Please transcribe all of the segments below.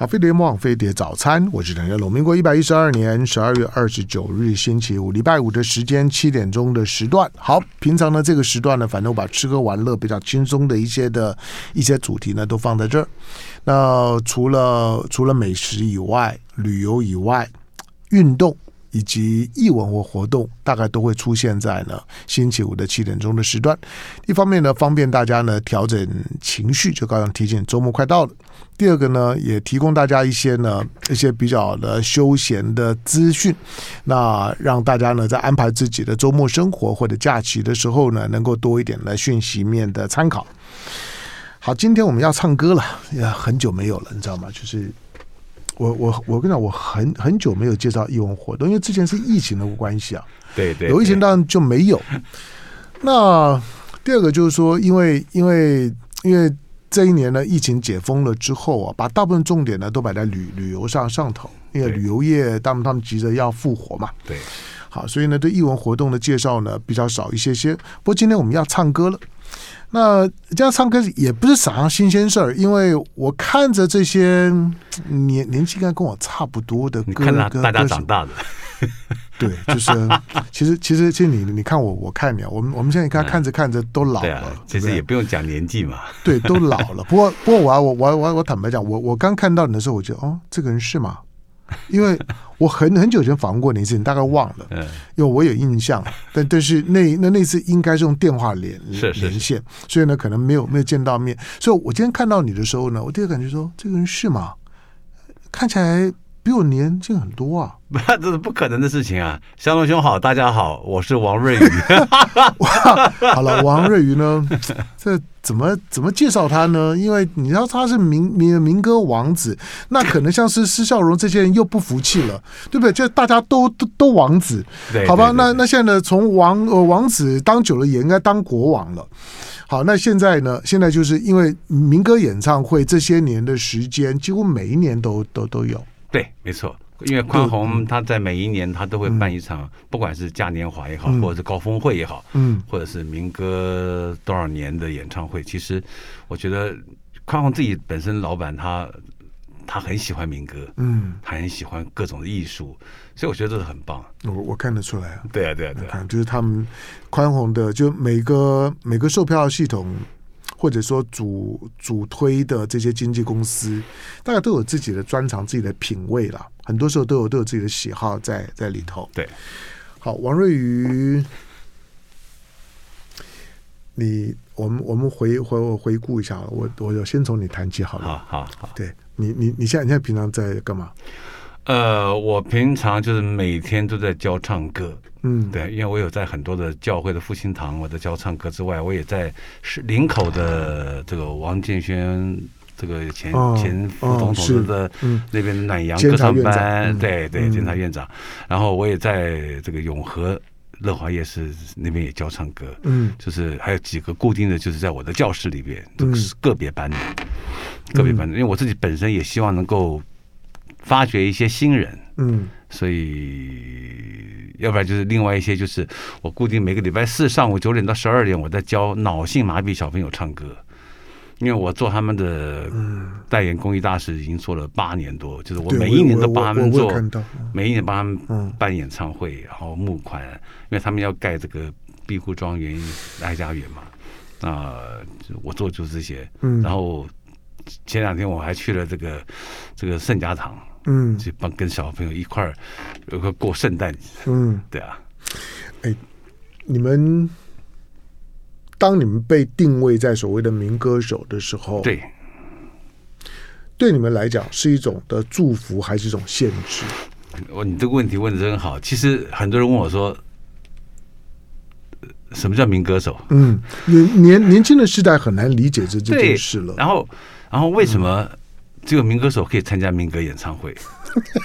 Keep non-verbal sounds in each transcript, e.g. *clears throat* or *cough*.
好，飞碟网飞碟早餐，我是陈家龙。民国一百一十二年十二月二十九日星期五，礼拜五的时间七点钟的时段。好，平常呢这个时段呢，反正我把吃喝玩乐比较轻松的一些的一些主题呢，都放在这儿。那除了除了美食以外，旅游以外，运动。以及艺文或活动，大概都会出现在呢星期五的七点钟的时段。一方面呢，方便大家呢调整情绪，就刚刚提醒周末快到了。第二个呢，也提供大家一些呢一些比较的休闲的资讯，那让大家呢在安排自己的周末生活或者假期的时候呢，能够多一点的讯息面的参考。好，今天我们要唱歌了，也很久没有了，你知道吗？就是。我我我跟你讲，我很很久没有介绍义文活动，因为之前是疫情的关系啊。对对，有疫情当然就没有。那第二个就是说，因为因为因为这一年呢，疫情解封了之后啊，把大部分重点呢都摆在旅旅游上上头，因为旅游业他们他们急着要复活嘛。对，好，所以呢，对艺文活动的介绍呢比较少一些些。不过今天我们要唱歌了。那这样唱歌也不是啥新鲜事儿，因为我看着这些年年纪应该跟我差不多的歌，看大家长大的，*laughs* 对，就是其实其实其实你你看我我看你啊，我们我们现在看看着看着都老了，嗯啊、其实也不用讲年纪嘛，对，都老了。不过不过我我我我我坦白讲，我我刚看到你的时候，我觉得哦，这个人是吗？因为我很很久以前访问过你一次，你大概忘了，因为我有印象，但但是那那那次应该是用电话连连线，所以呢可能没有没有见到面，所以我今天看到你的时候呢，我第一个感觉说这个人是吗？看起来。比我年轻很多啊！*laughs* 那这是不可能的事情啊！香龙兄好，大家好，我是王瑞宇。*laughs* 好了，王瑞宇呢？这怎么怎么介绍他呢？因为你知道他是民民民歌王子，那可能像是施孝荣这些人又不服气了，对不对？就大家都都都王子，好吧？那那现在呢？从王呃王子当久了，也应该当国王了。好，那现在呢？现在就是因为民歌演唱会这些年的时间，几乎每一年都都都有。对，没错，因为宽宏他在每一年他都会办一场，不管是嘉年华也好，或者是高峰会也好，嗯，或者是民歌多少年的演唱会，其实我觉得宽宏自己本身老板他他很喜欢民歌，嗯，他很喜欢各种的艺术，所以我觉得这是很棒。我我看得出来啊，对啊，对啊，对啊，就是他们宽宏的，就每个每个售票系统。或者说主主推的这些经纪公司，大家都有自己的专长、自己的品味了。很多时候都有都有自己的喜好在在里头。对，好，王瑞瑜，你我们我们回回回顾一下，我我先从你谈起好了。好好好，对你你你现在你现在平常在干嘛？呃，我平常就是每天都在教唱歌。嗯，对，因为我有在很多的教会的复兴堂，我在教唱歌之外，我也在是林口的这个王建轩这个前、哦、前副总统的那边暖阳歌唱班，对对，监察院长。然后我也在这个永和乐华夜市那边也教唱歌，嗯，就是还有几个固定的就是在我的教室里边都是个别班的，个别班的，因为我自己本身也希望能够发掘一些新人，嗯。所以，要不然就是另外一些，就是我固定每个礼拜四上午九点到十二点，我在教脑性麻痹小朋友唱歌。因为我做他们的代言公益大使已经做了八年多，就是我每一年都帮他们做，每一年帮他们办演唱会，然后募款，因为他们要盖这个庇护庄园、爱家园嘛。啊，我做就这些。然后前两天我还去了这个这个圣家堂。嗯，去帮跟小朋友一块儿有个过圣诞节。嗯，对啊。哎，你们当你们被定位在所谓的民歌手的时候，对，对你们来讲是一种的祝福还是一种限制？我你这个问题问的真好。其实很多人问我说，什么叫民歌手？嗯，年年年轻的时代很难理解这这件事了。然后，然后为什么？嗯只有民歌手可以参加民歌演唱会，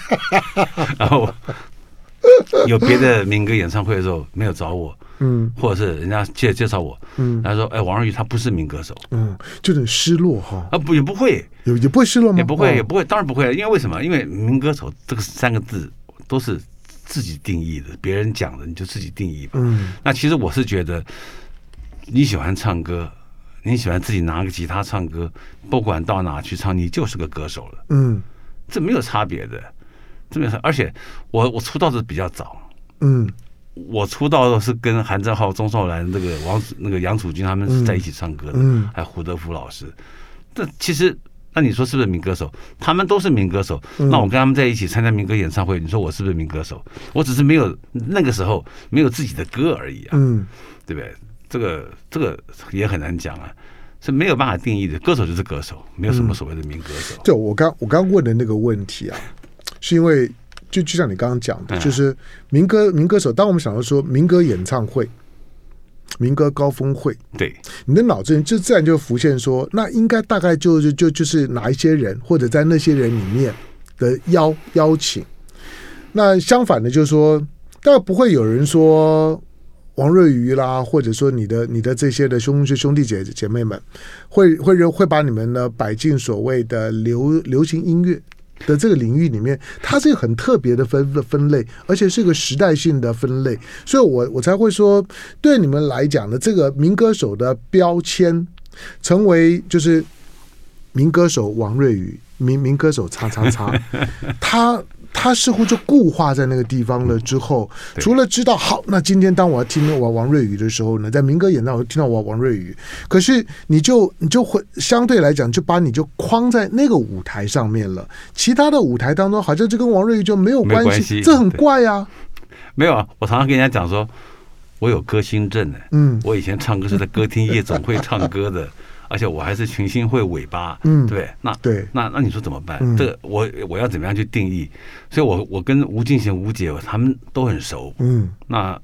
*laughs* 然后有别的民歌演唱会的时候没有找我，嗯，或者是人家介介绍我，嗯，他说：“哎，王瑞瑜他不是民歌手，嗯，就很失落哈。”啊，不也不会，也也不会失落吗？也不会，也不会，当然不会。因为为什么？因为民歌手这个三个字都是自己定义的，别人讲的你就自己定义吧。嗯，那其实我是觉得你喜欢唱歌。你喜欢自己拿个吉他唱歌，不管到哪去唱，你就是个歌手了。嗯，这没有差别的，这没有差。而且我我出道的比较早，嗯，我出道的是跟韩正浩、钟少兰、那个王那个杨楚君他们是在一起唱歌的，嗯，还有胡德夫老师。这其实。那你说是不是民歌手？他们都是民歌手。那我跟他们在一起参加民歌演唱会，你说我是不是民歌手？我只是没有那个时候没有自己的歌而已啊，嗯，对不对？这个这个也很难讲啊，是没有办法定义的。歌手就是歌手，没有什么所谓的民歌手。就我刚我刚问的那个问题啊，是因为就就像你刚刚讲的，就是民歌民歌手。当我们想到说民歌演唱会。民歌高峰会，对，你的脑子里就自然就浮现说，那应该大概就就就就是哪一些人，或者在那些人里面的邀邀请。那相反的，就是说，大概不会有人说王瑞瑜啦，或者说你的你的这些的兄兄弟姐姐妹们，会会认会把你们呢摆进所谓的流流行音乐。的这个领域里面，它是一个很特别的分分类，而且是一个时代性的分类，所以我我才会说，对你们来讲的这个民歌手的标签，成为就是民歌手王瑞宇，民民歌手叉叉叉，他。他似乎就固化在那个地方了。之后，除了知道好，那今天当我要听我王瑞宇的时候呢，在民歌演唱会听到我王瑞宇，可是你就你就会相对来讲，就把你就框在那个舞台上面了。其他的舞台当中，好像就跟王瑞宇就没有关系，这很怪啊。*laughs* 没有啊，我常常跟人家讲说，我有歌星症呢。嗯，我以前唱歌是在歌厅夜总会唱歌的。而且我还是群星会尾巴，嗯，对，那对，那那你说怎么办？嗯、这个我我要怎么样去定义？所以我，我我跟吴敬贤吴姐他们都很熟，嗯，那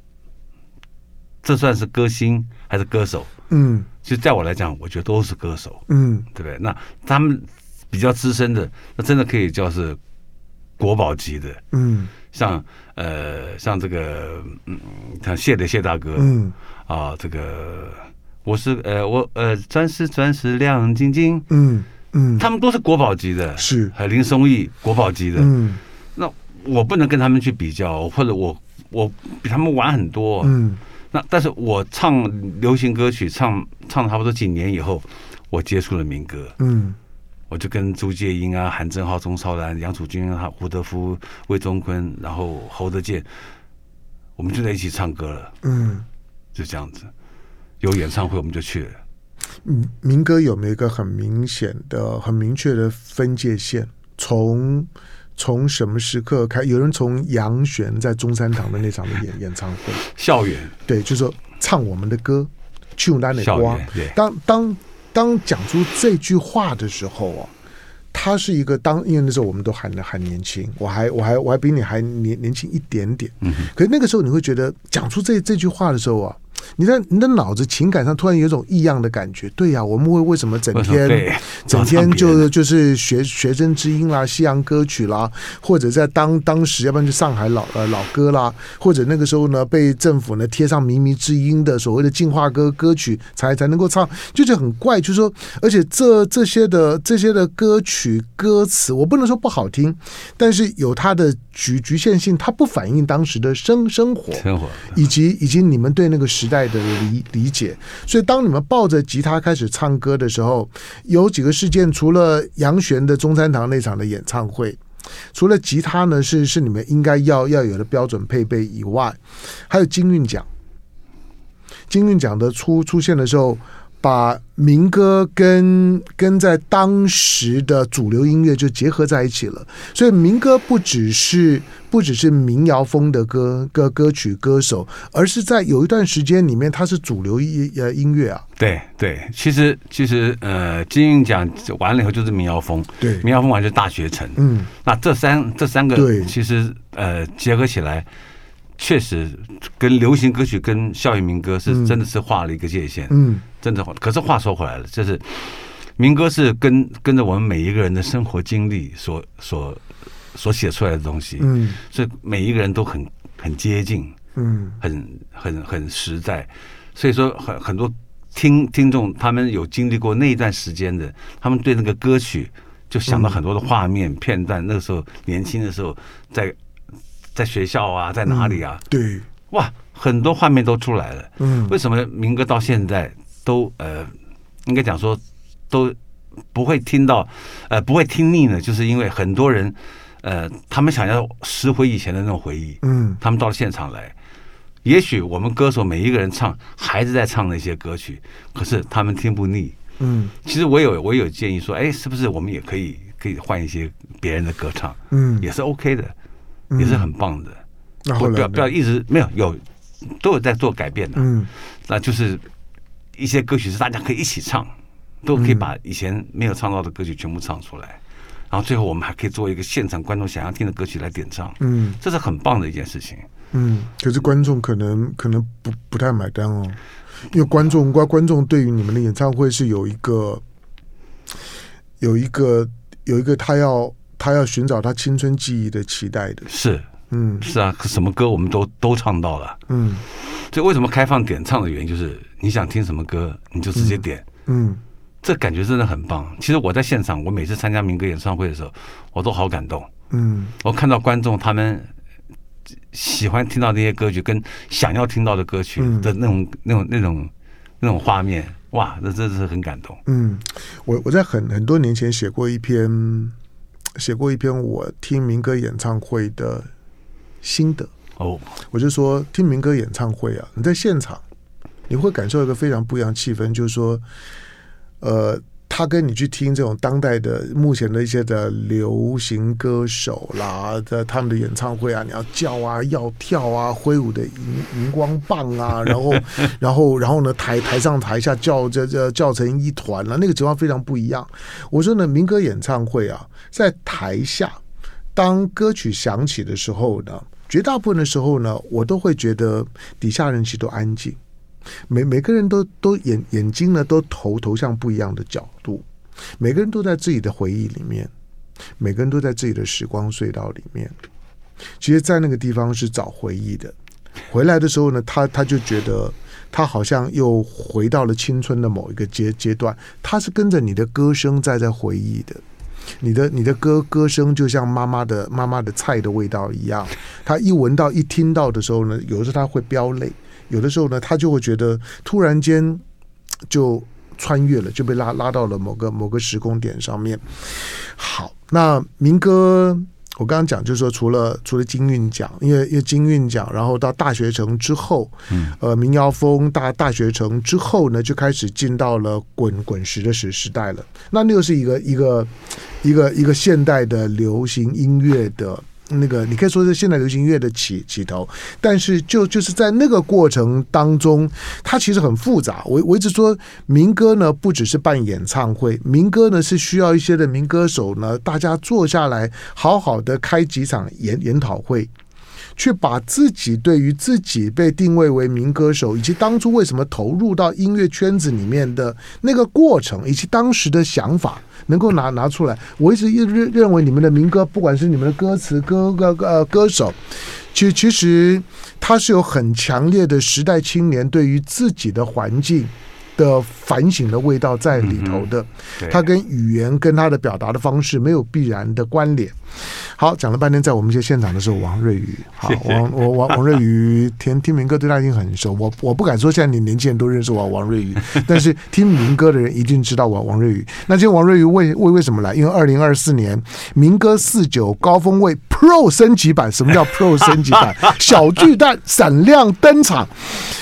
这算是歌星还是歌手？嗯，其实在我来讲，我觉得都是歌手，嗯，对不对？那他们比较资深的，那真的可以叫是国宝级的，嗯，像呃像这个嗯像谢的谢大哥，嗯啊这个。我是呃，我呃，钻石钻石亮晶晶，嗯嗯，他们都是国宝级的，是，还有林松义国宝级的，嗯，那我不能跟他们去比较，或者我我比他们晚很多，嗯，那但是我唱流行歌曲，唱唱了差不多几年以后，我接触了民歌，嗯，我就跟朱介英啊、韩正浩、钟超然、杨楚君、啊胡德夫、魏忠坤，然后侯德健，我们就在一起唱歌了，嗯，就这样子。有演唱会我们就去了。嗯，民歌有没有一个很明显的、很明确的分界线？从从什么时刻开？有人从杨璇在中山堂的那场的演演唱会，校园对，就是说唱我们的歌，去单的光。当当当讲出这句话的时候啊，他是一个当，因为那时候我们都还还年轻，我还我还我还比你还年年轻一点点。嗯，可是那个时候你会觉得讲出这这句话的时候啊。你在你的脑子情感上突然有一种异样的感觉，对呀、啊，我们会为什么整天 *laughs* 整天就就是学学生之音啦、西洋歌曲啦，或者在当当时要不然就上海老呃老歌啦，或者那个时候呢被政府呢贴上靡靡之音的所谓的进化歌歌曲才才能够唱，就是很怪，就是说，而且这这些的这些的歌曲歌词，我不能说不好听，但是有它的局局限性，它不反映当时的生生活生活，以及以及你们对那个时代的理理解，所以当你们抱着吉他开始唱歌的时候，有几个事件，除了杨旋的中山堂那场的演唱会，除了吉他呢是是你们应该要要有的标准配备以外，还有金韵奖，金韵奖的出出现的时候。把民歌跟跟在当时的主流音乐就结合在一起了，所以民歌不只是不只是民谣风的歌歌歌曲歌手，而是在有一段时间里面，它是主流音呃音乐啊。对对，其实其实呃，金鹰奖完了以后就是民谣风，对，民谣风完就是大学城，嗯，那这三这三个对，其实呃结合起来。确实，跟流行歌曲跟校园民歌是真的是画了一个界限，嗯，真的。可是话说回来了，就是民歌是跟跟着我们每一个人的生活经历所所所写出来的东西，嗯，所以每一个人都很很接近，嗯，很很很实在。所以说很很多听听众他们有经历过那一段时间的，他们对那个歌曲就想到很多的画面片段。那个时候年轻的时候在。在学校啊，在哪里啊？嗯、对，哇，很多画面都出来了。嗯，为什么民歌到现在都呃，应该讲说都不会听到，呃，不会听腻呢？就是因为很多人，呃，他们想要拾回以前的那种回忆，嗯，他们到了现场来，也许我们歌手每一个人唱还是在唱那些歌曲，可是他们听不腻，嗯。其实我有我有建议说，哎，是不是我们也可以可以换一些别人的歌唱，嗯，也是 OK 的，也是很棒的。嗯、不要不要一直没有有都有在做改变的，嗯，那就是一些歌曲是大家可以一起唱。都可以把以前没有唱到的歌曲全部唱出来，然后最后我们还可以做一个现场观众想要听的歌曲来点唱，嗯，这是很棒的一件事情，嗯。可是观众可能可能不不太买单哦，因为观众观观众对于你们的演唱会是有一个有一个有一个他要他要寻找他青春记忆的期待的，是，嗯，是啊，什么歌我们都都唱到了，嗯，所以为什么开放点唱的原因就是你想听什么歌你就直接点，嗯。嗯这感觉真的很棒。其实我在现场，我每次参加民歌演唱会的时候，我都好感动。嗯，我看到观众他们喜欢听到那些歌曲，跟想要听到的歌曲的那种、那种、那种、那种画面，哇，那真的是很感动。嗯，我我在很很多年前写过一篇，写过一篇我听民歌演唱会的心得。哦，我就说听民歌演唱会啊，你在现场你会感受一个非常不一样的气氛，就是说。呃，他跟你去听这种当代的目前的一些的流行歌手啦的他们的演唱会啊，你要叫啊，要跳啊，挥舞的荧荧光棒啊，*laughs* 然后，然后，然后呢，台台上台下叫这这叫成一团了，那个情况非常不一样。我说呢，民歌演唱会啊，在台下当歌曲响起的时候呢，绝大部分的时候呢，我都会觉得底下人其实都安静。每每个人都都眼眼睛呢都投投向不一样的角度，每个人都在自己的回忆里面，每个人都在自己的时光隧道里面。其实，在那个地方是找回忆的。回来的时候呢，他他就觉得他好像又回到了青春的某一个阶阶段。他是跟着你的歌声在在回忆的，你的你的歌歌声就像妈妈的妈妈的菜的味道一样。他一闻到一听到的时候呢，有时候他会飙泪。有的时候呢，他就会觉得突然间 *tsk* 就穿越了，就被拉拉到了某个某个时空点上面。好，那民歌我刚刚讲，就是说除了除了金韵奖，因为因为金韵奖，然后到大学城之后，嗯，呃，民谣风大大学城之后呢，就开始进到了滚滚石的时时代了。那那又是一个一个一个一个现代的流行音乐的。那个你可以说是现代流行音乐的起起头，但是就就是在那个过程当中，它其实很复杂。我我一直说，民歌呢不只是办演唱会，民歌呢是需要一些的民歌手呢，大家坐下来好好的开几场研研讨会。去把自己对于自己被定位为民歌手，以及当初为什么投入到音乐圈子里面的那个过程，以及当时的想法，能够拿拿出来。我一直一认认为你们的民歌，不管是你们的歌词、歌歌呃歌手，其其实他是有很强烈的时代青年对于自己的环境的反省的味道在里头的。他跟语言跟他的表达的方式没有必然的关联。好，讲了半天，在我们一些现场的时候，王瑞宇，好，王我王王瑞宇，听听民歌对他已经很熟，我我不敢说现在你年轻人都认识我王瑞宇，*laughs* 但是听民歌的人一定知道我王瑞宇。那今天王瑞宇为为为什么来？因为二零二四年民歌四九高峰位 Pro 升级版，什么叫 *laughs* Pro 升级版？小巨蛋闪亮登场。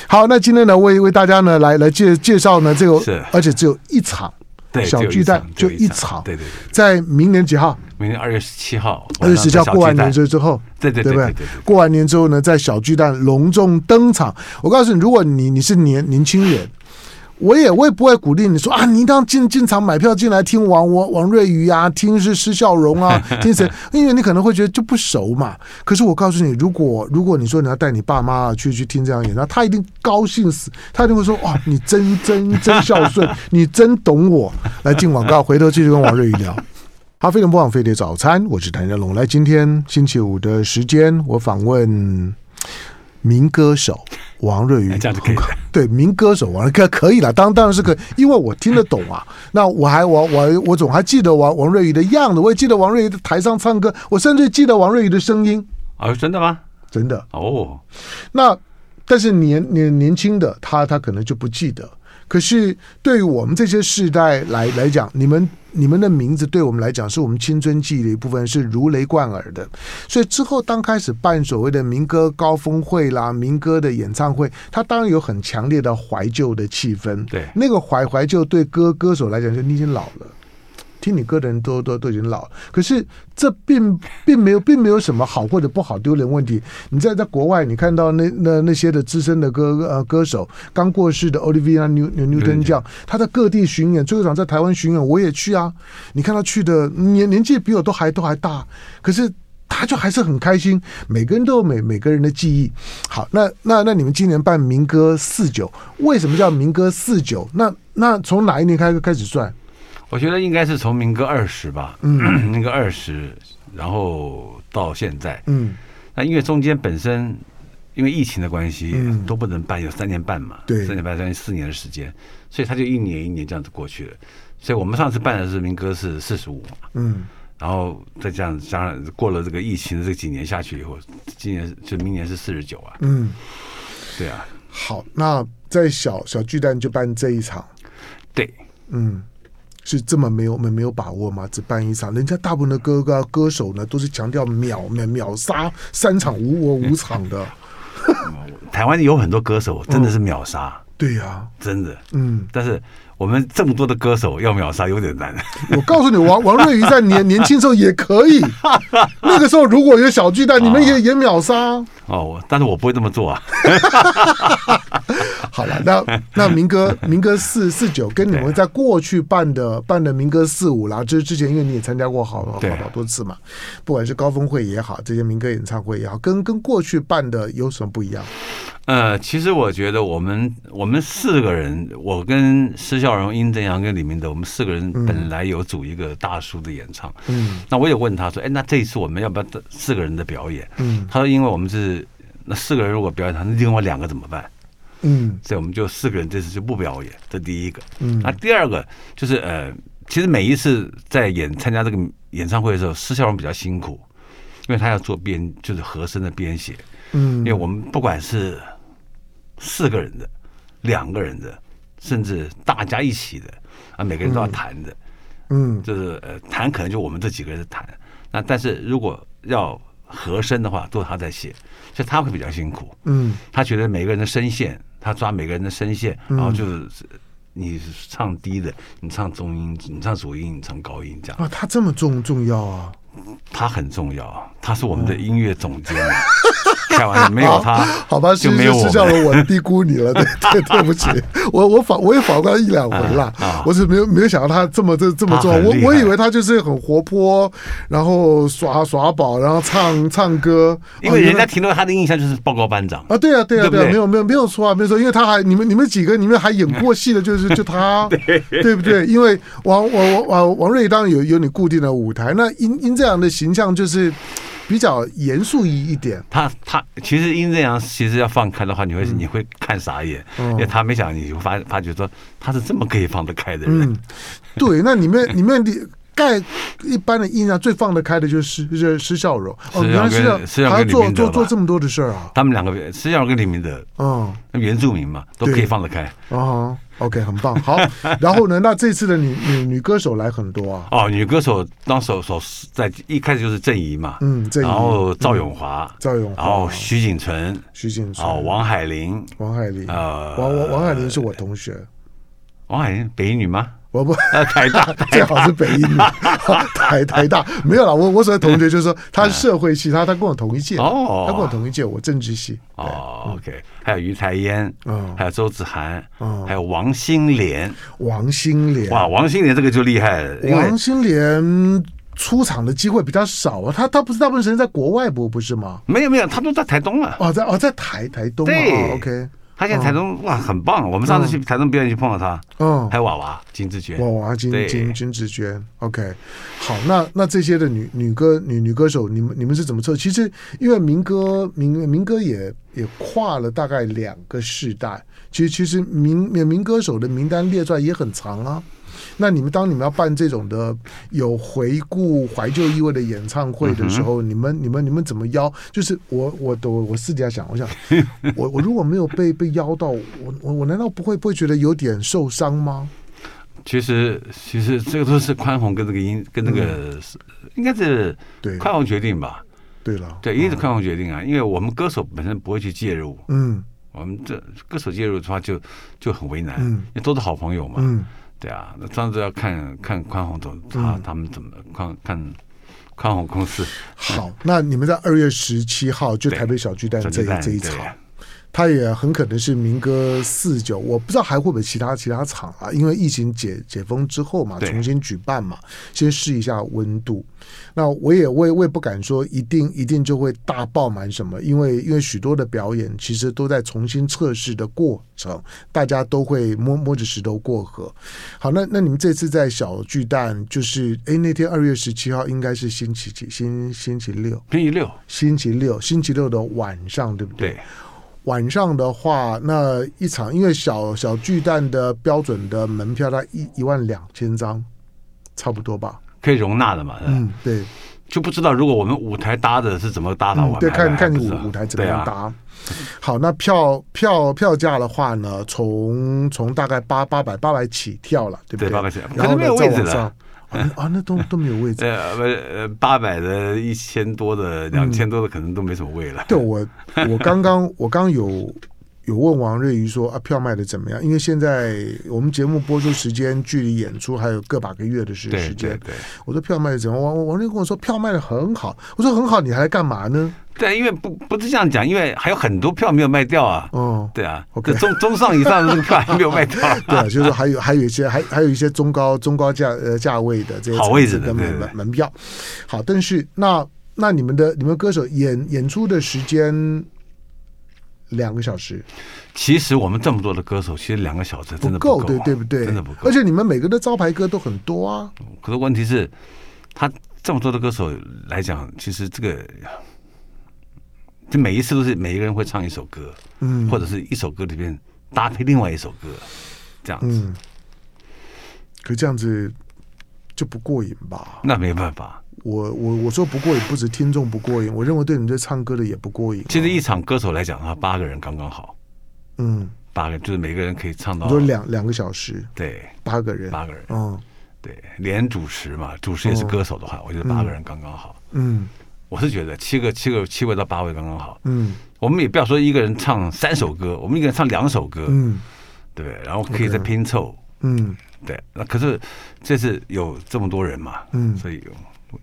好，那今天呢，为为大家呢来来介介绍呢这个，而且只有一场。对，小巨蛋就一场，对对，在明年几号？明年二月十七号，二月十七号过完年之之后，对对对对，过完年之后呢，在小巨蛋隆重登场。我告诉你，如果你你是年年轻人。我也我也不会鼓励你说啊，你一定要进进场买票进来听王王王瑞宇啊，听是施孝荣啊，*laughs* 听谁？因为你可能会觉得就不熟嘛。可是我告诉你，如果如果你说你要带你爸妈去去听这样演唱，他一定高兴死，他一定会说哇，你真真真孝顺，*laughs* 你真懂我。来进广告，回头继续跟王瑞宇聊。好，非常不枉飞碟早餐，我是谭家龙。来，今天星期五的时间，我访问民歌手。*laughs* 王瑞宇，这样子可以对民歌手王可可以了，当当然是可以，因为我听得懂啊。*laughs* 那我还我我我总还记得王王瑞宇的样子，我也记得王瑞宇的台上唱歌，我甚至记得王瑞宇的声音。啊，真的吗？真的哦。那但是年年年轻的他，他可能就不记得。可是对于我们这些世代来来讲，你们你们的名字对我们来讲是我们青春记忆的一部分，是如雷贯耳的。所以之后当开始办所谓的民歌高峰会啦、民歌的演唱会，它当然有很强烈的怀旧的气氛。对，那个怀怀旧对歌歌手来讲，就你已经老了。听你歌的人都都都已经老了，可是这并并没有并没有什么好或者不好丢人问题。你在在国外，你看到那那那些的资深的歌呃歌手，刚过世的 Olivia New Newton John，他在各地巡演，最后一场在台湾巡演，我也去啊。你看他去的年年纪比我都还都还大，可是他就还是很开心。每个人都有每每个人的记忆。好，那那那你们今年办民歌四九，为什么叫民歌四九？那那从哪一年开始开始算？我觉得应该是从民歌二十吧，嗯，民 *clears throat* 歌二十，然后到现在，嗯，那因为中间本身因为疫情的关系，嗯，都不能办，有三年半嘛，对，三年半将近四年的时间，所以他就一年一年这样子过去了。所以我们上次办的是民歌是四十五嘛，嗯，然后再这样加上过了这个疫情的这几年下去以后，今年就明年是四十九啊，嗯，对啊。好，那在小小巨蛋就办这一场，对，嗯。是这么没有没没有把握吗？只办一场，人家大部分的歌歌歌手呢，都是强调秒秒秒杀三场无我五场的。*laughs* 台湾有很多歌手真的是秒杀，嗯、对呀、啊，真的，嗯，但是。我们这么多的歌手要秒杀有点难。我告诉你，王王瑞瑜在年 *laughs* 年轻时候也可以。那个时候如果有小巨蛋，*laughs* 你们也也秒杀。哦，但是我不会这么做啊。好了，那 *laughs* 那民歌民歌四四九跟你们在过去办的办的民歌四五啦，就是之前因为你也参加过好好好多次嘛，不管是高峰会也好，这些民歌演唱会也好，跟跟过去办的有什么不一样？呃，其实我觉得我们我们四个人，我跟施孝荣、殷正阳跟李明德，我们四个人本来有组一个大叔的演唱。嗯，那我也问他说，哎，那这一次我们要不要四个人的表演？嗯，他说，因为我们是那四个人如果表演，他那另外两个怎么办？嗯，所以我们就四个人这次就不表演，这第一个。嗯，那第二个就是呃，其实每一次在演参加这个演唱会的时候，施孝荣比较辛苦，因为他要做编，就是和声的编写。嗯，因为我们不管是四个人的、两个人的，甚至大家一起的啊，每个人都要弹的，嗯，就是呃弹可能就我们这几个人弹，那但是如果要和声的话，都是他在写，所以他会比较辛苦，嗯，他觉得每个人的声线，他抓每个人的声线，然后就是你唱低的，你唱中音，你唱主音，你唱高音这样。啊，他这么重重要啊，他很重要，他是我们的音乐总监。*laughs* *laughs* 开玩笑，没有他，好吧，就没有我。是叫我低估你了，对 *laughs* 对，对不起，我我反我也反过他一两回了，我是没有没有想到他这么这这么重要，我我以为他就是很活泼，然后耍耍宝，然后唱唱歌，因为人家停留他的印象就是报告班长。啊，对啊对啊对啊，没有没有没有错啊，没有错，因为他还你们你们几个里面还演过戏的，就是就他，*laughs* 对。不对？因为王王王王瑞当然有有你固定的舞台，那因因这样的形象就是。比较严肃一一点，他他其实殷正阳其实要放开的话，你会、嗯、你会看傻眼，嗯、因为他没想你会发发觉说他是这么可以放得开的人。嗯、对，那里面里面的盖一般的印象最放得开的就是就是施孝荣哦，原来是他做做做这么多的事儿啊。他们两个施孝荣跟李明德，嗯，原住民嘛，都可以放得开。啊。OK，很棒。好，*laughs* 然后呢？那这次的女女女歌手来很多啊。哦，女歌手当时首在一开始就是郑怡嘛，嗯，郑怡，然后赵咏华，赵咏华，然后徐锦纯，徐锦纯，哦，王海玲，王海玲，呃，王王王海玲是我同学。王海玲，北一女吗？我不，台大 *laughs* 最好是北一女，台 *laughs* 台大没有了。我我所谓同学就是说，他是社会系，他他跟我同一届，哦，他跟我同一届，我政治系。哦，OK，还有于才烟，嗯，还有周子涵，嗯，还有王心莲，王心莲，哇，王心莲这个就厉害了。王心莲出场的机会比较少啊，他他不是大部分时间在国外播不是吗？没有没有，他都在台东啊。哦，在哦在台台东啊，OK。他现在台中哇很棒，我们上次去台中表演去碰到他，嗯，还有娃娃金志娟，娃娃金金金志娟，OK，好，那那这些的女女歌女女歌手，你们你们是怎么测？其实因为民歌民民歌也也跨了大概两个世代，其实其实民民歌手的名单列出来也很长啊。那你们当你们要办这种的有回顾怀旧意味的演唱会的时候，嗯、你们你们你们怎么邀？就是我我我我私底下想，我想 *laughs* 我我如果没有被被邀到，我我我难道不会不会觉得有点受伤吗？其实其实这个都是宽宏跟这个音跟那个、嗯、应该是对。宽宏决定吧。对了，对，一定是宽宏决定啊，因为我们歌手本身不会去介入，嗯，我们这歌手介入的话就就很为难，嗯，因为都是好朋友嘛，嗯，对啊，那这样子要看看宽宏总他他们怎么看看宽宏公司。好，那你们在二月十七号就台北小巨蛋这一这一场。他也很可能是民歌四九，我不知道还会不会其他其他场啊？因为疫情解解封之后嘛，重新举办嘛，先试一下温度。那我也我也我也不敢说一定一定就会大爆满什么，因为因为许多的表演其实都在重新测试的过程，大家都会摸摸着石头过河。好，那那你们这次在小巨蛋，就是哎那天二月十七号应该是星期几？星星期六？星期六？星期六？星期六的晚上，对不对？对。晚上的话，那一场因为小小巨蛋的标准的门票，它一一万两千张，差不多吧，可以容纳的嘛。嗯，对，就不知道如果我们舞台搭的是怎么搭的，嗯，对，看看你舞舞台怎么样搭。啊、好，那票票票价的话呢，从从大概八八百八百起跳了，对不对？八百起，然后呢，再往上。啊，啊，那都都没有位置。呃，呃，八百的、一千多的、两千多的，可能都没什么位了。对，我，我刚刚我刚有有问王瑞瑜说啊，票卖的怎么样？因为现在我们节目播出时间距离演出还有个把个月的时时间。对，我说票卖的怎么样？王王瑞跟我说票卖的很好。我说很好，你还来干嘛呢？对，因为不不是这样讲，因为还有很多票没有卖掉啊。哦，对啊，这中中上以上的这个票还没有卖掉。*laughs* 对啊，就是说还有还有一些还还有一些中高中高价呃价位的这些好位置的门门门票。好，但是那那你们的你们歌手演演出的时间两个小时。其实我们这么多的歌手，其实两个小时真的不够，对对不对？真的不够。而且你们每个的招牌歌都很多啊。可是问题是，他这么多的歌手来讲，其实这个。就每一次都是每一个人会唱一首歌，嗯，或者是一首歌里面搭配另外一首歌，这样子。嗯，可这样子就不过瘾吧？那没办法。我我我说不过瘾，不止听众不过瘾，我认为对你们这唱歌的也不过瘾。其实一场歌手来讲的话，八个人刚刚好。嗯，八个就是每个人可以唱到。说两两个小时，对，八个人，八个人。嗯，对，连主持嘛，主持也是歌手的话，哦，我觉得八个人刚刚好。嗯。我是觉得七个七个七位到八位刚刚好。嗯，我们也不要说一个人唱三首歌，我们一个人唱两首歌。嗯，对，然后可以再拼凑。嗯，对。那可是这次有这么多人嘛？嗯，所以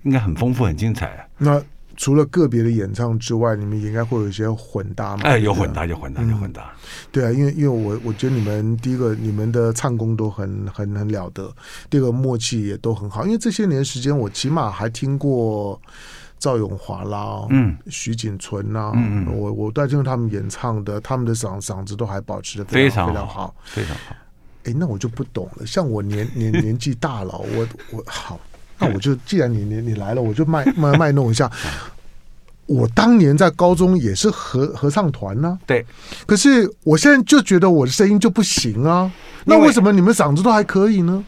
应该很丰富、很精彩。那除了个别的演唱之外，你们应该会有一些混搭吗？哎，有混搭，有混搭，有混搭。对啊，因为因为我我觉得你们第一个，你们的唱功都很很很了得；第二个，默契也都很好。因为这些年时间，我起码还听过。赵永华啦，嗯，徐锦存呐，嗯嗯，我我在听他们演唱的，他们的嗓嗓子都还保持的非常非常好，非常好。哎，那我就不懂了，像我年年年纪大了，我我好，那我就既然你你你来了，我就卖卖卖弄一下。我当年在高中也是合合唱团呢，对，可是我现在就觉得我的声音就不行啊，那为什么你们嗓子都还可以呢？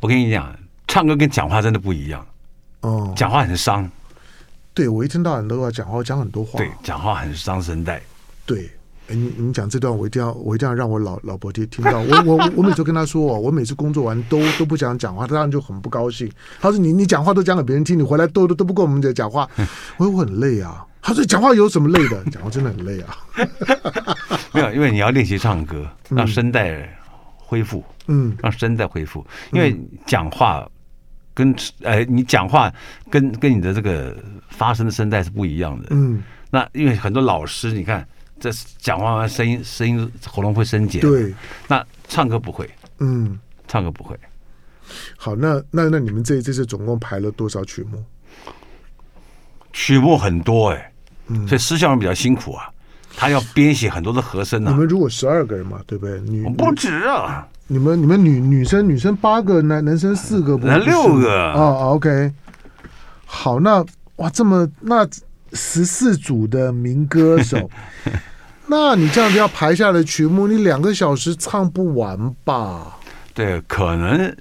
我跟你讲，唱歌跟讲话真的不一样，哦，讲话很伤。对，我一天到晚都要讲话，讲很多话。对，讲话很伤声带。对，哎，你你讲这段，我一定要，我一定要让我老老婆听听到。我我我每次跟他说，我每次工作完都都不想讲话，他当然就很不高兴。他说：“你你讲话都讲给别人听，你回来都都都不跟我们讲讲话。”我说：“我很累啊。”他说：“讲话有什么累的？讲话真的很累啊。*laughs* ”没有，因为你要练习唱歌，让声带恢复。嗯，让声带恢复，因为讲话。跟呃，你讲话跟跟你的这个发声的声带是不一样的。嗯，那因为很多老师，你看这讲话完声音声音喉咙会生茧。对，那唱歌不会。嗯，唱歌不会。好，那那那你们这这次总共排了多少曲目？曲目很多哎、欸，嗯，所以施孝荣比较辛苦啊，他要编写很多的和声啊。你们如果十二个人嘛，对不对？女不止啊。你们你们女女生女生八个，男男生四个，男六个哦，OK，好，那哇这么那十四组的民歌手，*laughs* 那你这样子要排下的曲目，你两个小时唱不完吧？对，可能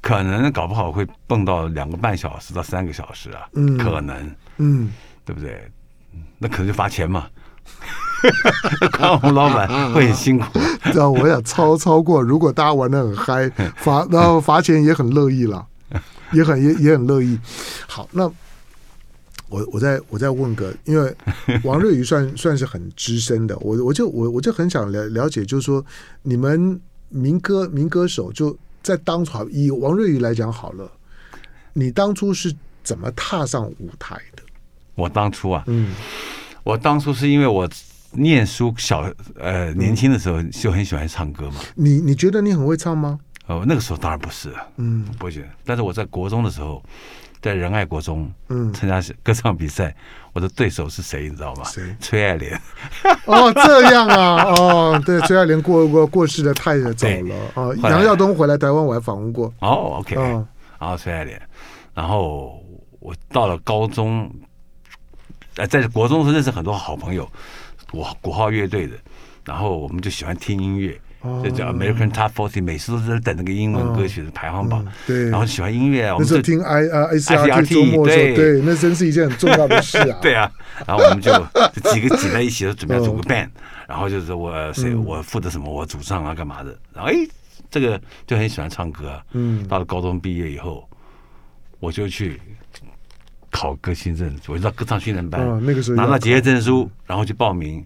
可能搞不好会蹦到两个半小时到三个小时啊，嗯，可能，嗯，对不对？那可能就罚钱嘛。*laughs* 我们老板会很辛苦。知道我想超超过，如果大家玩的很嗨，罚然后罚钱也很乐意了，也很也也很乐意。好，那我我再我再问个，因为王瑞宇算 *laughs* 算是很资深的，我我就我我就很想了了解，就是说你们民歌民歌手就在当初以王瑞宇来讲好了，你当初是怎么踏上舞台的？我当初啊，嗯，我当初是因为我。念书小呃年轻的时候就很喜欢唱歌嘛。你你觉得你很会唱吗？哦，那个时候当然不是，嗯，不觉得。但是我在国中的时候，在仁爱国中，嗯，参加歌唱比赛，我的对手是谁？你知道吗？谁？崔爱莲。*laughs* 哦，这样啊，哦，对，崔爱莲过过过世的太早了哦。杨耀东回来台湾，我还访问过。哦，OK，然后崔爱莲，然后我到了高中，呃，在国中时认识很多好朋友。国国号乐队的，然后我们就喜欢听音乐，哦、就叫 American Top Forty，每次都是在等那个英文歌曲的排行榜。对，然后喜欢音乐，我们就听 I 啊 ICRT 周末对对，那真是一件很重要的事啊。*laughs* 对啊，然后我们就几个 *laughs* 挤在一起，准备要组个 band，、哦、然后就是我谁我负责什么，我主唱啊干嘛的。然后哎，这个就很喜欢唱歌。嗯，到了高中毕业以后，我就去。考歌星证，我就到歌唱训练班，哦、那个时候拿到结业证书，然后去报名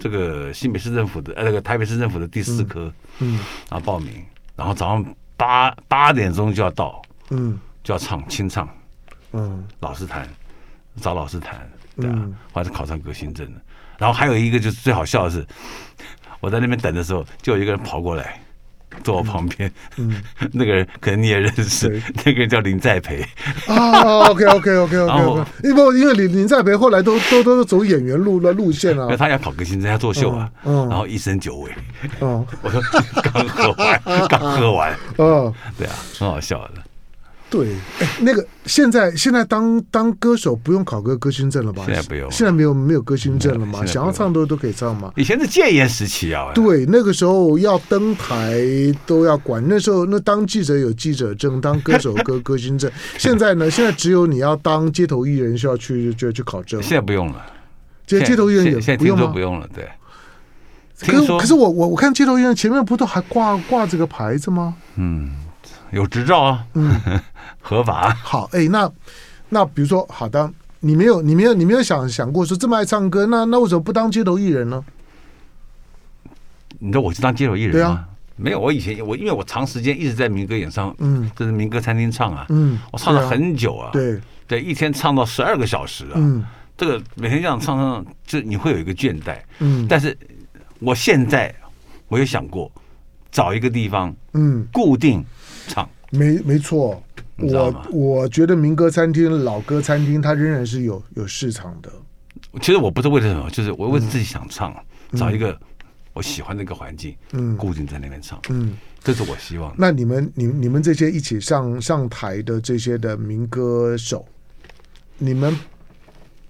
这个新北市政府的呃那个台北市政府的第四科，嗯，然后报名，然后早上八八点钟就要到，嗯，就要唱清唱，嗯，老师弹，找老师弹，对啊，后来是考上革新证的，然后还有一个就是最好笑的是，我在那边等的时候，就有一个人跑过来。坐我旁边，嗯，*laughs* 那个人可能你也认识，*laughs* 那个人叫林在培啊。OK OK OK OK，因为因为林林在培后来都都都是走演员路的路线啊，他要跑个新人，要作秀啊，然后一身酒味，嗯，*laughs* 我说刚喝完，刚喝完，嗯，对啊，很好笑的。对，哎，那个现在现在当当歌手不用考个歌星证了吧？现在不用，现在没有没有歌星证了吗？想要唱都都可以唱吗？以前是戒严时期啊。对，那个时候要登台都要管，那时候那当记者有记者证，当歌手 *laughs* 歌歌星证。现在呢？现在只有你要当街头艺人需要去就去考证。现在不用了，这街头艺人也不用吗？不用了，对。可是可是我我我看街头艺人前面不都还挂挂这个牌子吗？嗯。有执照啊，嗯，*laughs* 合法。好，哎，那那比如说，好的，你没有，你没有，你没有想想过说这么爱唱歌，那那为什么不当街头艺人呢？你说我去当街头艺人吗？没有，我以前我因为我长时间一直在民歌演唱，嗯，就是民歌餐厅唱啊，嗯，我唱了很久啊，对对，一天唱到十二个小时啊，嗯，这个每天这样唱唱，就你会有一个倦怠，嗯，但是我现在我有想过找一个地方，嗯，固定。唱没没错，我我觉得民歌餐厅、老歌餐厅，它仍然是有有市场的。其实我不是为了什么，就是我为了自己想唱，嗯、找一个我喜欢的一个环境，嗯，固定在那边唱，嗯，这是我希望。那你们、你、你们这些一起上上台的这些的民歌手，你们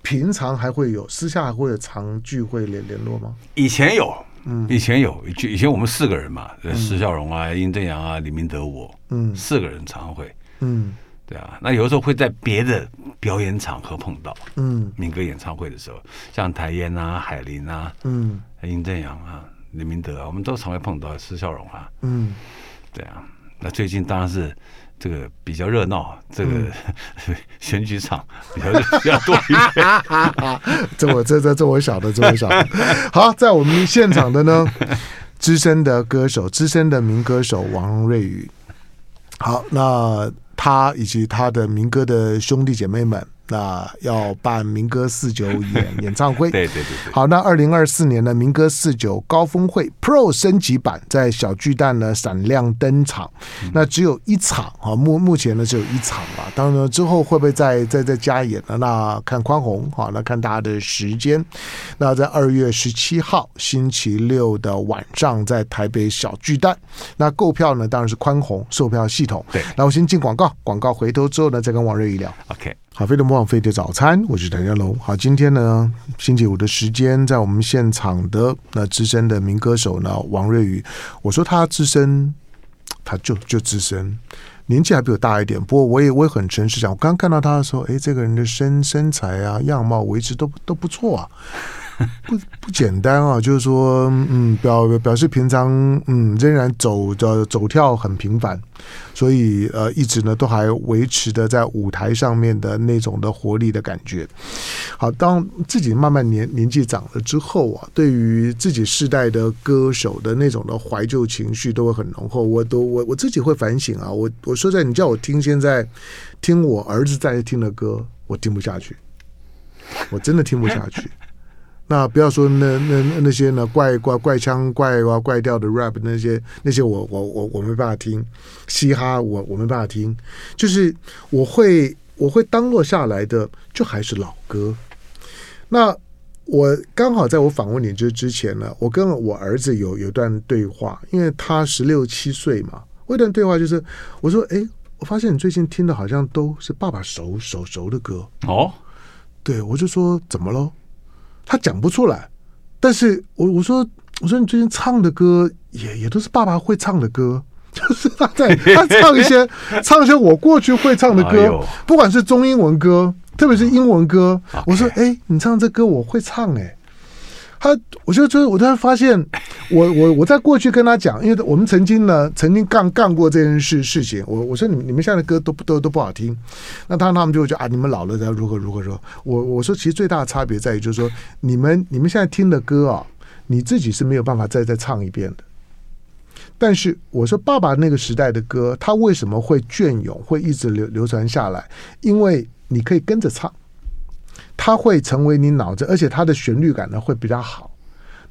平常还会有私下还会有常聚会联联络吗？以前有。嗯，以前有，就以前我们四个人嘛，施孝荣啊、殷正阳啊、李明德我，嗯，四个人常会，嗯，对啊，那有的时候会在别的表演场合碰到，嗯，民歌演唱会的时候，像台烟啊、海林啊，嗯，殷正阳啊、李明德啊，我们都常会碰到施孝荣啊，嗯，对啊，那最近当然是。这个比较热闹，这个、嗯、*laughs* 选举场比较比较多一点。*laughs* 这我这这这我晓得，这我晓得。*laughs* 好，在我们现场的呢，资深的歌手，资深的民歌手王瑞宇。好，那他以及他的民歌的兄弟姐妹们。那要办民歌四九演演唱会，对对对对。好，那二零二四年的民歌四九高峰会 Pro 升级版在小巨蛋呢闪亮登场。那只有一场啊，目目前呢只有一场啊。当然呢之后会不会再再再加演呢？那看宽宏好，那看大家的时间。那在二月十七号星期六的晚上，在台北小巨蛋。那购票呢当然是宽宏售票系统。对，那我先进广告，广告回头之后呢再跟王瑞一聊。OK。好，飞碟魔网飞碟早餐，我是谭家龙。好，今天呢，星期五的时间，在我们现场的那资深的民歌手呢，王瑞宇。我说他资深，他就就资深。年纪还比我大一点，不过我也我也很诚实讲，我刚看到他的时候，哎，这个人的身身材啊、样貌维持都都不错啊。*laughs* 不不简单啊，就是说，嗯，表表示平常，嗯，仍然走的走跳很频繁，所以呃，一直呢都还维持的在舞台上面的那种的活力的感觉。好，当自己慢慢年年纪长了之后啊，对于自己世代的歌手的那种的怀旧情绪都会很浓厚。我都我我自己会反省啊，我我说在你叫我听现在听我儿子在听的歌，我听不下去，我真的听不下去。那不要说那那那些呢怪怪怪腔怪啊怪调的 rap 那些那些我我我我没办法听，嘻哈我我没办法听，就是我会我会当落下来的就还是老歌。那我刚好在我访问你之之前呢，我跟我儿子有有段对话，因为他十六七岁嘛，我一段对话就是我说哎，我发现你最近听的好像都是爸爸熟熟熟的歌哦，对我就说怎么了？他讲不出来，但是我我说我说你最近唱的歌也也都是爸爸会唱的歌，就是他在 *laughs* 他唱一些唱一些我过去会唱的歌，哎、不管是中英文歌，特别是英文歌，嗯、我说哎，你唱这歌我会唱哎。他，我就就是，我突然发现，我我我在过去跟他讲，因为我们曾经呢，曾经干干过这件事事情。我我说你们你们现在的歌都不都都不好听，那他他们就会觉得啊，你们老了要如何如何说。我我说其实最大的差别在于，就是说你们你们现在听的歌啊，你自己是没有办法再再唱一遍的。但是我说爸爸那个时代的歌，他为什么会隽永，会一直流流传下来？因为你可以跟着唱。它会成为你脑子，而且它的旋律感呢会比较好。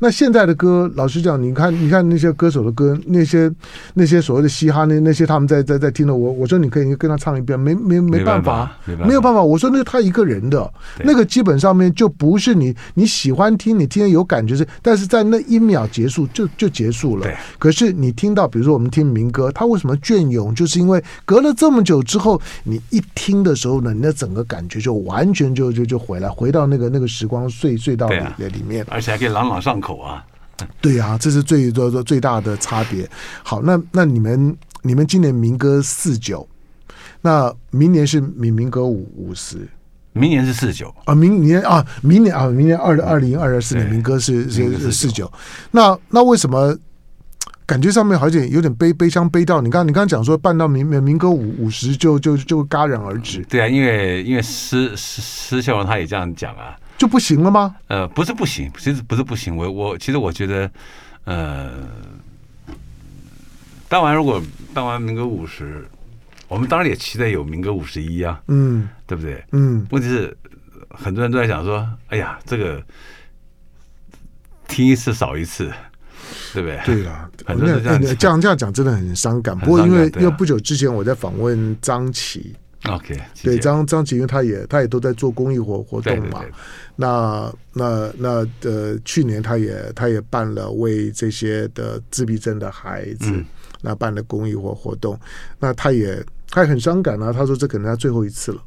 那现在的歌，老实讲，你看，你看那些歌手的歌，那些那些所谓的嘻哈，那那些他们在在在听的，我我说你可以跟他唱一遍，没没没办法，没有办法。我说那是他一个人的，那个基本上面就不是你你喜欢听，你听得有感觉是，但是在那一秒结束就就结束了。可是你听到，比如说我们听民歌，他为什么隽永？就是因为隔了这么久之后，你一听的时候呢，你的整个感觉就完全就就就回来，回到那个那个时光隧隧道里里面，而且还可以朗朗上口。啊，对啊，这是最最最大的差别。好，那那你们你们今年民歌四九，那明年是民民歌五五十，明年是四九啊，明年啊，明年啊，明年二二零二四年民歌是是是四九。那那为什么感觉上面好像有点悲悲伤悲到？你刚你刚刚讲说办到民民歌五五十就就就戛然而止。对啊，因为因为施施施秀荣他也这样讲啊。就不行了吗？呃，不是不行，其实不是不行。我我其实我觉得，呃，当完如果当完民歌五十，我们当然也期待有民歌五十一啊，嗯，对不对？嗯，问题是很多人都在想说，哎呀，这个听一次少一次，对不对？对啊，很多人这样这样这样讲真的很伤感。不过因为因为不久之前我在访问张琪。OK，对张张琪，因为他也他也都在做公益活活动嘛。对对对，那那那呃，去年他也他也办了为这些的自闭症的孩子，嗯、那办了公益活活动。那他也他也很伤感啊，他说这可能他最后一次了。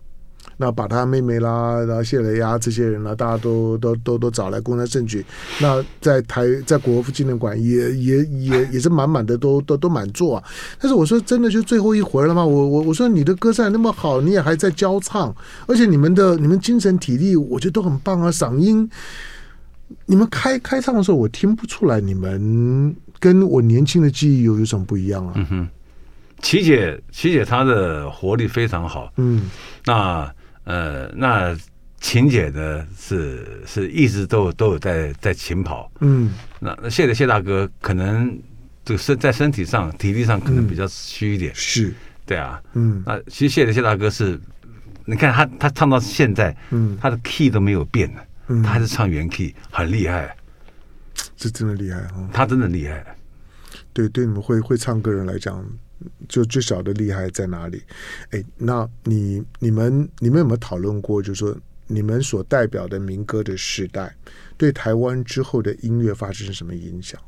那把他妹妹啦，然后谢雷呀这些人呢，大家都都都都找来公开证据。那在台在国父纪念馆也也也也是满满的都，都都都满座啊。但是我说真的就最后一回了吗？我我我说你的歌声那么好，你也还在教唱，而且你们的你们精神体力我觉得都很棒啊。嗓音，你们开开唱的时候我听不出来你们跟我年轻的记忆有有什么不一样啊？嗯哼，琪姐琪姐她的活力非常好，嗯，那。呃，那琴姐呢是是一直都都有在在勤跑，嗯，那那谢的谢大哥可能这个身在身体上体力上可能比较虚一点，嗯、是，对啊，嗯，那其实谢的谢大哥是，你看他他唱到现在，嗯，他的 key 都没有变。呢，嗯，他还是唱原 key，很厉害，这真的厉害啊，他真的厉害，对对，你们会会唱歌人来讲。就最小的厉害在哪里？哎，那你你们你们有没有讨论过？就是说，你们所代表的民歌的时代，对台湾之后的音乐发生什么影响？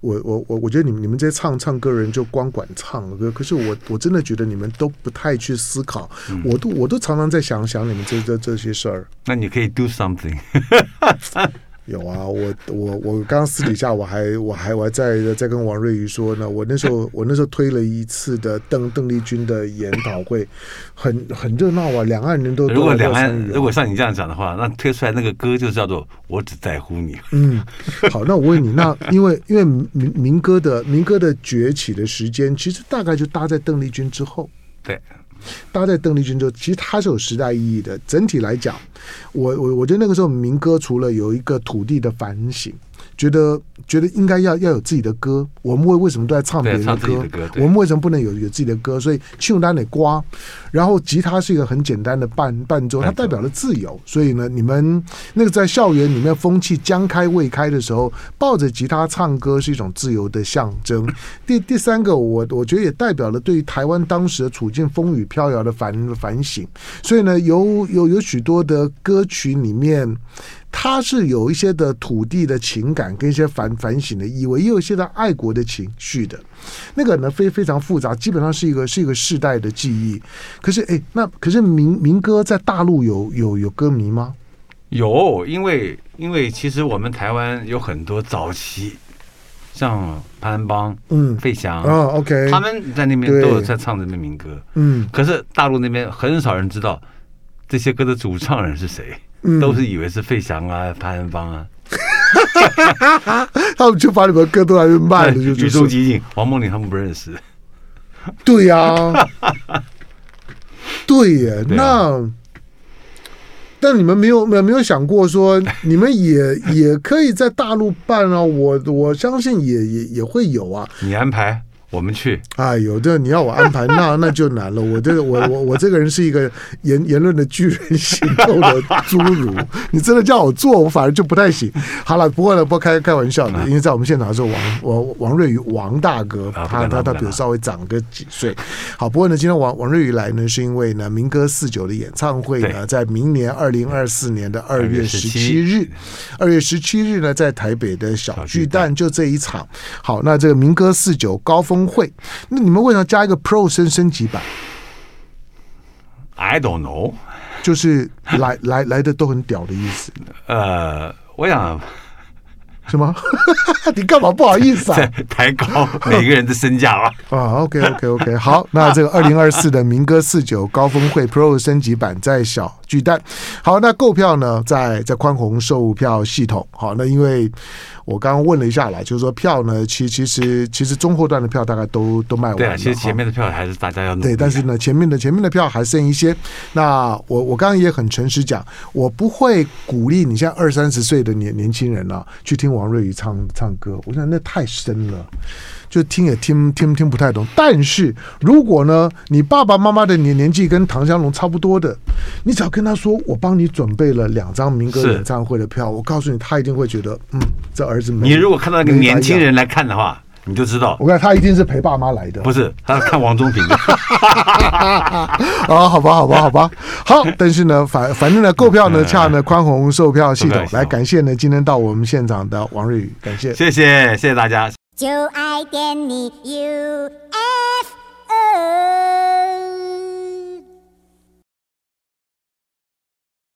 我我我我觉得你们你们这些唱唱歌人就光管唱歌，可是我我真的觉得你们都不太去思考。嗯、我都我都常常在想想你们这这这些事儿。那你可以 do something。*laughs* 有啊，我我我刚刚私底下我还我还我还在在跟王瑞瑜说呢，我那时候我那时候推了一次的邓邓丽君的研讨会，很很热闹啊，两岸人都如果两岸如果像你这样讲的话，那推出来那个歌就叫做我只在乎你。嗯，好，那我问你，那 *laughs* 因为因为民民歌的民歌的崛起的时间，其实大概就搭在邓丽君之后。对。搭在邓丽君就，其实它是有时代意义的。整体来讲，我我我觉得那个时候民歌除了有一个土地的反省。觉得觉得应该要要有自己的歌，我们为为什么都在唱别人的歌？的歌我们为什么不能有有自己的歌？所以庆丹得刮，然后吉他是一个很简单的伴伴奏，它代表了自由。所以呢，你们那个在校园里面风气将开未开的时候，抱着吉他唱歌是一种自由的象征。*laughs* 第第三个，我我觉得也代表了对于台湾当时的处境风雨飘摇的反反省。所以呢，有有有许多的歌曲里面。它是有一些的土地的情感跟一些反反省的意味，也有一些的爱国的情绪的，那个呢非非常复杂，基本上是一个是一个世代的记忆。可是哎，那可是民民歌在大陆有有有歌迷吗？有，因为因为其实我们台湾有很多早期，像潘安邦、嗯、费翔啊、哦，OK，他们在那边都有在唱这边民歌，嗯，可是大陆那边很少人知道这些歌的主唱人是谁。都是以为是费翔啊、潘安邦啊，*laughs* 他们就把你们歌都来卖了，*laughs* 就举足轻重。王梦玲他们不认识。对呀、啊，*laughs* 对耶。那，但你们没有没有没有想过说，你们也也可以在大陆办啊？我我相信也也也会有啊。你安排。我们去，哎，有的你要我安排，那那就难了。我这个我我我这个人是一个言言论的巨人，行动的侏儒。*laughs* 你真的叫我做，我反而就不太行。好了，不过呢，不开开玩笑的，因为在我们现场的时候，王王王瑞宇王大哥，他他他比我稍微长个几岁。好，不过呢，今天王王瑞宇来呢，是因为呢，民歌四九的演唱会呢，在明年二零二四年的二月十七日，二月十七日呢，在台北的小巨蛋就这一场。好，那这个民歌四九高峰。会，那你们为什么加一个 Pro 升升级版？I don't know，就是来 *laughs* 来来的都很屌的意思。呃，我想什么？*laughs* 你干嘛不好意思啊？抬高 *laughs* 每个人的身价啊！啊，OK OK OK，好，那这个二零二四的民歌四九高峰会 Pro 升级版在小巨蛋。好，那购票呢，在在宽宏售票系统。好，那因为。我刚刚问了一下来，就是说票呢，其其实其实中后段的票大概都都卖完了。对啊，其实前面的票还是大家要对，但是呢，前面的前面的票还剩一些。那我我刚刚也很诚实讲，我不会鼓励你现在二三十岁的年年轻人啊去听王瑞宇唱唱歌，我想那太深了。就听也听听听不太懂，但是如果呢，你爸爸妈妈的年年纪跟唐湘龙差不多的，你只要跟他说，我帮你准备了两张民歌演唱会的票，我告诉你，他一定会觉得，嗯，这儿子没。你如果看到一个年轻人来看的话，你就知道，我看他一定是陪爸妈来的，不是，他是看王中平的。*laughs* 啊，好吧，好吧，好吧，好，但是呢，反反正呢，购票呢，恰呢宽宏售票系统。来感谢呢，今天到我们现场的王瑞宇，感谢，谢谢，谢谢大家。就爱点你 UFO。